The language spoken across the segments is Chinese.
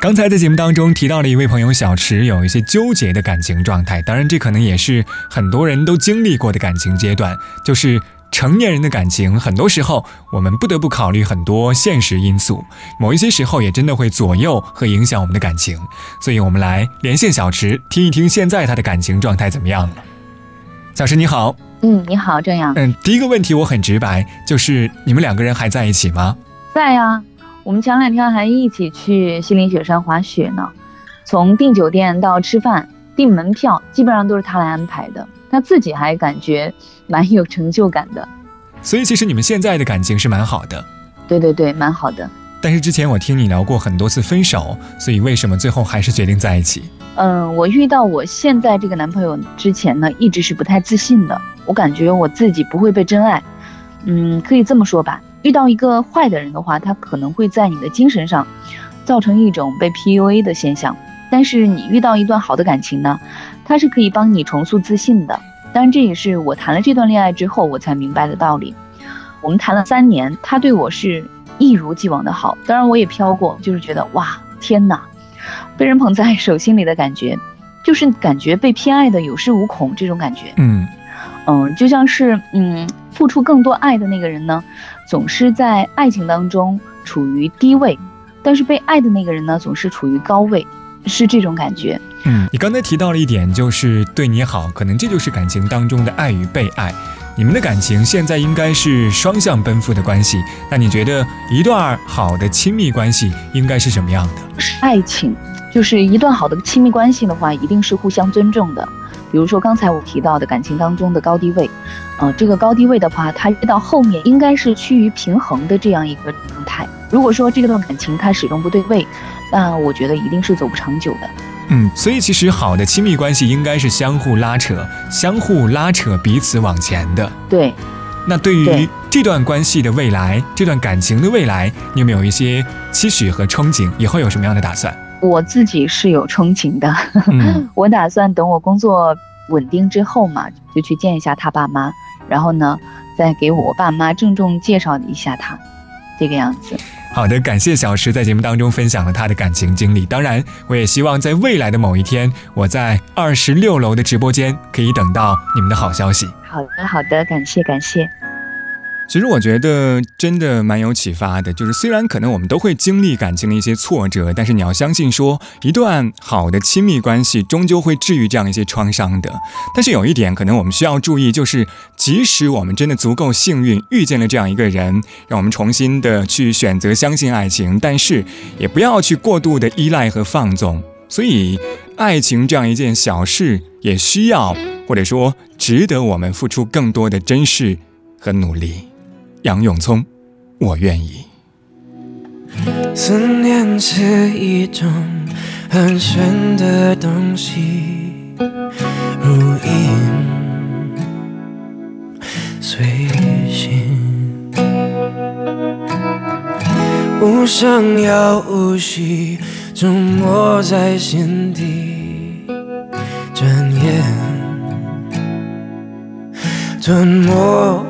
刚才在节目当中提到了一位朋友小池，有一些纠结的感情状态。当然，这可能也是很多人都经历过的感情阶段。就是成年人的感情，很多时候我们不得不考虑很多现实因素，某一些时候也真的会左右和影响我们的感情。所以，我们来连线小池，听一听现在他的感情状态怎么样了。小池你好，嗯，你好，郑阳。嗯，第一个问题我很直白，就是你们两个人还在一起吗？在呀。我们前两天还一起去西岭雪山滑雪呢，从订酒店到吃饭、订门票，基本上都是他来安排的。他自己还感觉蛮有成就感的。所以其实你们现在的感情是蛮好的。对对对，蛮好的。但是之前我听你聊过很多次分手，所以为什么最后还是决定在一起？嗯，我遇到我现在这个男朋友之前呢，一直是不太自信的。我感觉我自己不会被真爱。嗯，可以这么说吧。遇到一个坏的人的话，他可能会在你的精神上造成一种被 PUA 的现象。但是你遇到一段好的感情呢，它是可以帮你重塑自信的。当然，这也是我谈了这段恋爱之后我才明白的道理。我们谈了三年，他对我是一如既往的好。当然，我也飘过，就是觉得哇，天哪，被人捧在手心里的感觉，就是感觉被偏爱的有恃无恐这种感觉。嗯嗯，就像是嗯。付出更多爱的那个人呢，总是在爱情当中处于低位，但是被爱的那个人呢，总是处于高位，是这种感觉。嗯，你刚才提到了一点，就是对你好，可能这就是感情当中的爱与被爱。你们的感情现在应该是双向奔赴的关系，那你觉得一段好的亲密关系应该是什么样的？是爱情，就是一段好的亲密关系的话，一定是互相尊重的。比如说刚才我提到的感情当中的高低位，呃，这个高低位的话，它越到后面应该是趋于平衡的这样一个状态。如果说这段感情它始终不对位，那我觉得一定是走不长久的。嗯，所以其实好的亲密关系应该是相互拉扯、相互拉扯彼此往前的。对。那对于这段关系的未来，这段感情的未来，你有没有一些期许和憧憬？以后有什么样的打算？我自己是有憧憬的，我打算等我工作稳定之后嘛，就去见一下他爸妈，然后呢，再给我爸妈郑重介绍一下他，这个样子。好的，感谢小石在节目当中分享了他的感情经历。当然，我也希望在未来的某一天，我在二十六楼的直播间可以等到你们的好消息。好的，好的，感谢，感谢。其实我觉得真的蛮有启发的，就是虽然可能我们都会经历感情的一些挫折，但是你要相信说，一段好的亲密关系终究会治愈这样一些创伤的。但是有一点可能我们需要注意，就是即使我们真的足够幸运遇见了这样一个人，让我们重新的去选择相信爱情，但是也不要去过度的依赖和放纵。所以，爱情这样一件小事，也需要或者说值得我们付出更多的珍视和努力。杨永聪，我愿意。思念是一种很玄的东西，如影随形，无声又无息，沉没在心底，转眼吞没。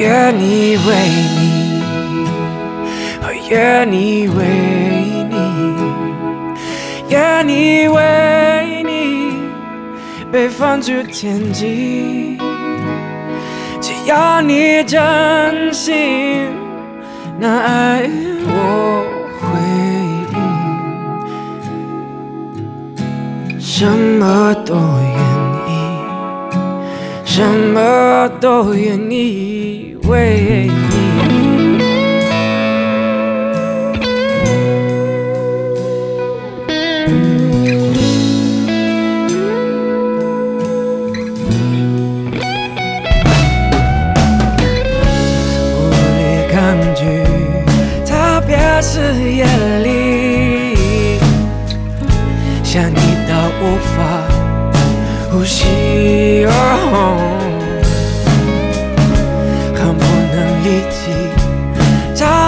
愿意为你，哦，愿意为你，愿意为你被放逐天际。只要你真心，那爱我回应，什么都愿意，什么都愿意。为你。无力抗拒，特别是夜里，想你到无法呼吸，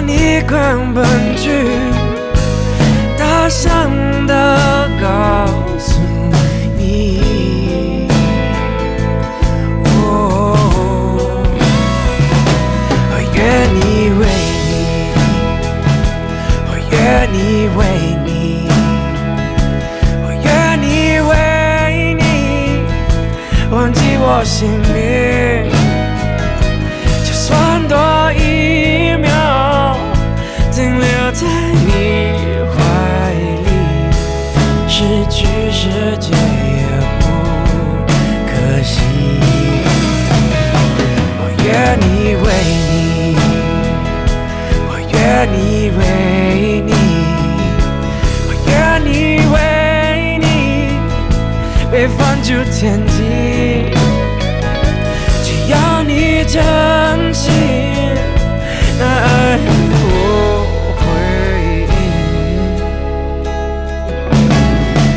你狂奔去，大声的高被放逐天际，只要你真心，那爱不回应，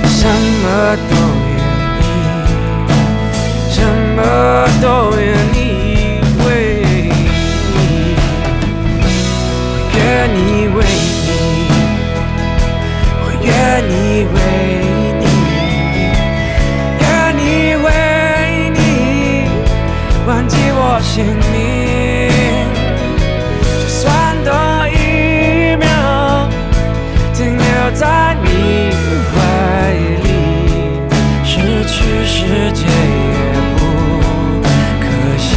什么都愿意。什么都愿意为你，我愿意为你，我愿意为我姓名，就算多一秒停留在你怀里，失去世界也不可惜。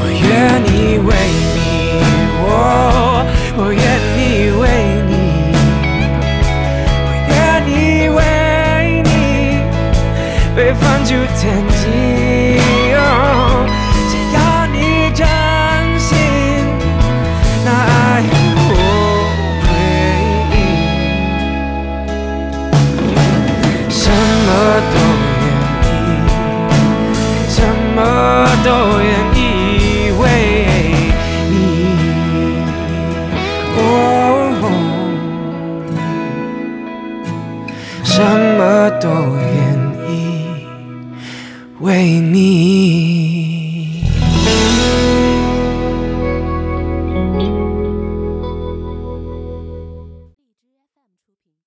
我愿意为你，我我愿意为你，我愿意为你被放逐天际。什么都愿意为你。